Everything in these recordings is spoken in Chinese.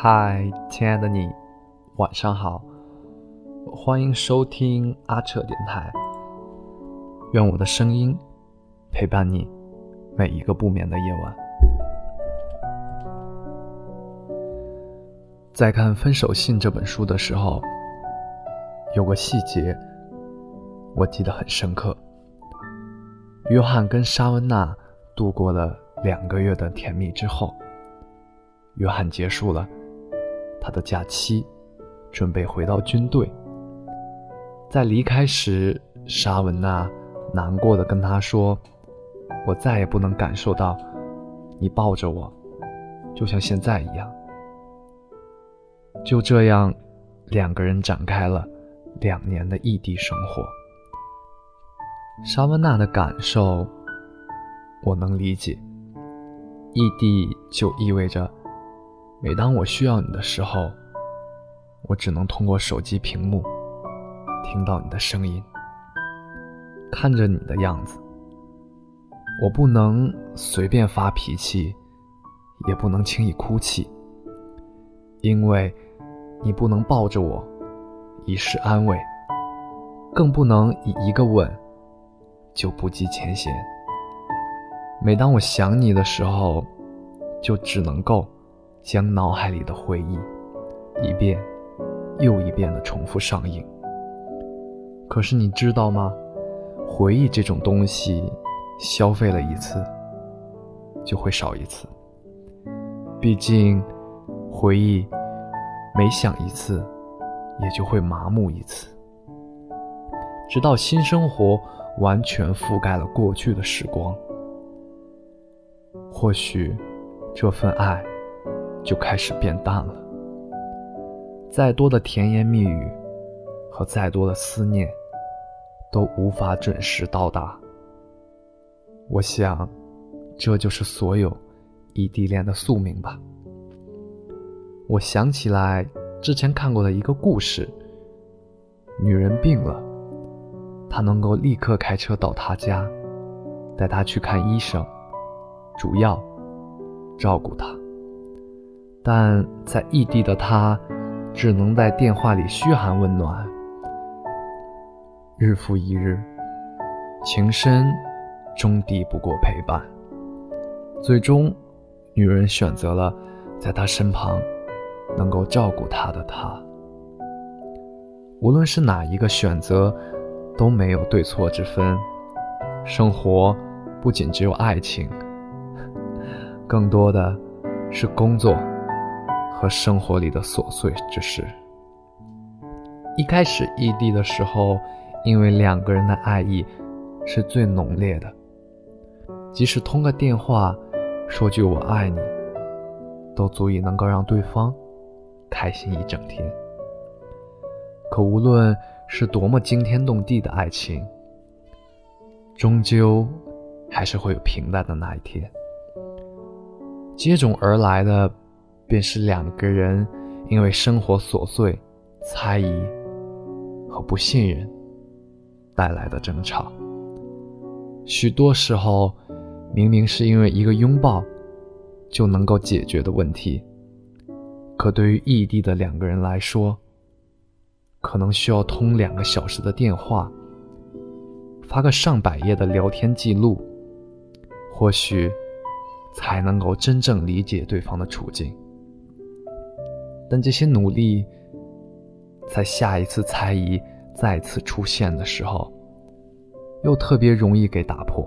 嗨，亲爱的你，晚上好，欢迎收听阿彻电台。愿我的声音陪伴你每一个不眠的夜晚。在看《分手信》这本书的时候，有个细节我记得很深刻。约翰跟莎温娜度过了两个月的甜蜜之后，约翰结束了他的假期，准备回到军队。在离开时，莎文娜难过的跟他说：“我再也不能感受到你抱着我，就像现在一样。”就这样，两个人展开了两年的异地生活。莎文娜的感受，我能理解。异地就意味着，每当我需要你的时候，我只能通过手机屏幕听到你的声音，看着你的样子。我不能随便发脾气，也不能轻易哭泣，因为。你不能抱着我，以示安慰，更不能以一个吻就不计前嫌。每当我想你的时候，就只能够将脑海里的回忆一遍又一遍的重复上映。可是你知道吗？回忆这种东西，消费了一次就会少一次。毕竟，回忆。每想一次，也就会麻木一次，直到新生活完全覆盖了过去的时光，或许这份爱就开始变淡了。再多的甜言蜜语和再多的思念，都无法准时到达。我想，这就是所有异地恋的宿命吧。我想起来之前看过的一个故事：女人病了，他能够立刻开车到她家，带她去看医生，煮药，照顾她。但在异地的他，只能在电话里嘘寒问暖。日复一日，情深终抵不过陪伴。最终，女人选择了在他身旁。能够照顾他的他，无论是哪一个选择，都没有对错之分。生活不仅只有爱情，更多的是工作和生活里的琐碎之事。一开始异地的时候，因为两个人的爱意是最浓烈的，即使通个电话，说句“我爱你”，都足以能够让对方。开心一整天。可无论是多么惊天动地的爱情，终究还是会有平淡的那一天。接踵而来的，便是两个人因为生活琐碎、猜疑和不信任带来的争吵。许多时候，明明是因为一个拥抱就能够解决的问题。可对于异地的两个人来说，可能需要通两个小时的电话，发个上百页的聊天记录，或许才能够真正理解对方的处境。但这些努力，在下一次猜疑再次出现的时候，又特别容易给打破，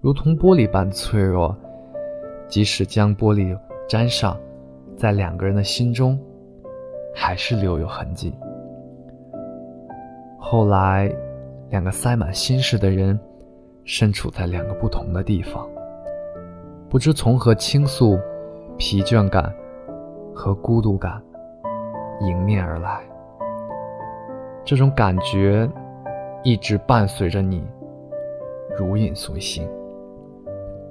如同玻璃般脆弱，即使将玻璃粘上。在两个人的心中，还是留有痕迹。后来，两个塞满心事的人，身处在两个不同的地方，不知从何倾诉，疲倦感和孤独感迎面而来。这种感觉一直伴随着你，如影随形，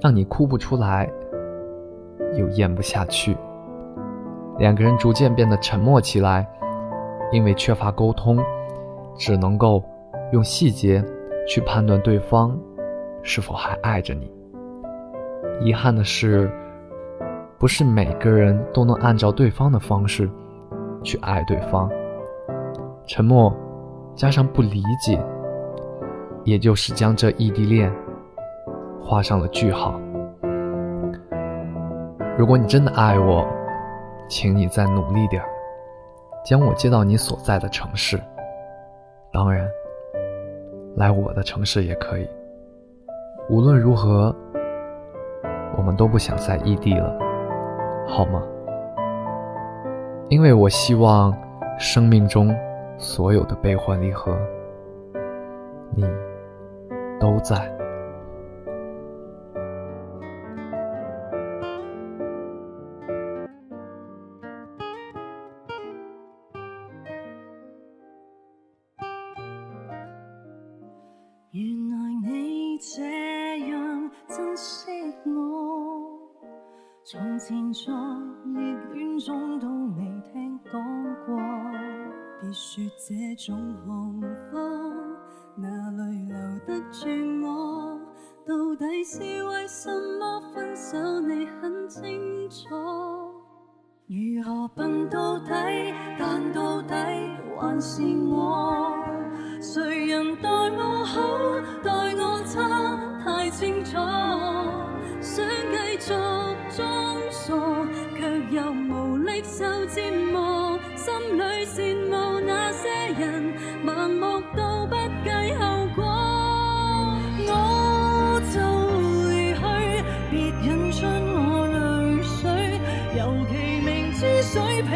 让你哭不出来，又咽不下去。两个人逐渐变得沉默起来，因为缺乏沟通，只能够用细节去判断对方是否还爱着你。遗憾的是，不是每个人都能按照对方的方式去爱对方。沉默加上不理解，也就是将这异地恋画上了句号。如果你真的爱我，请你再努力点儿，将我接到你所在的城市。当然，来我的城市也可以。无论如何，我们都不想再异地了，好吗？因为我希望生命中所有的悲欢离合，你都在。原来你这样珍惜从前在热恋中都未听讲过，别说这种幸福哪里留得住我？到底是为什么分手？你很清楚。如何笨到底？但到底还是我。谁人待我好，待我差，太清楚。就折磨，心里羡慕那些人，盲目到不计后果。我就离去，别引出我泪水，尤其明知水瓶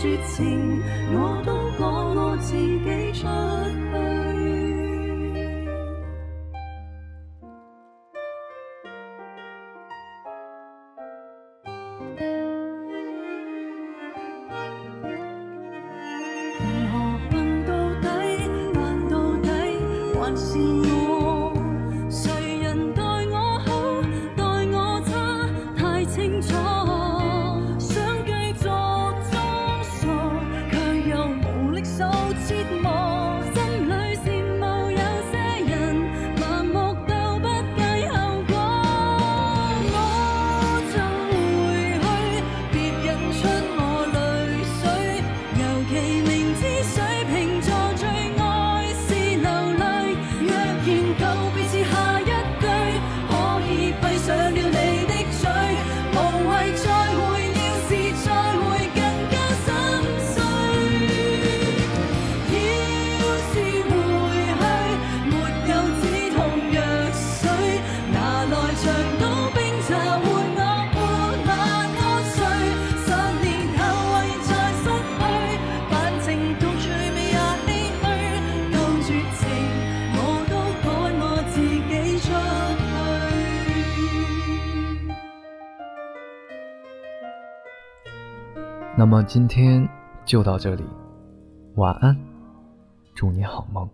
绝情，我都讲我自己出去。如何笨到底，但到底还是那么今天就到这里，晚安，祝你好梦。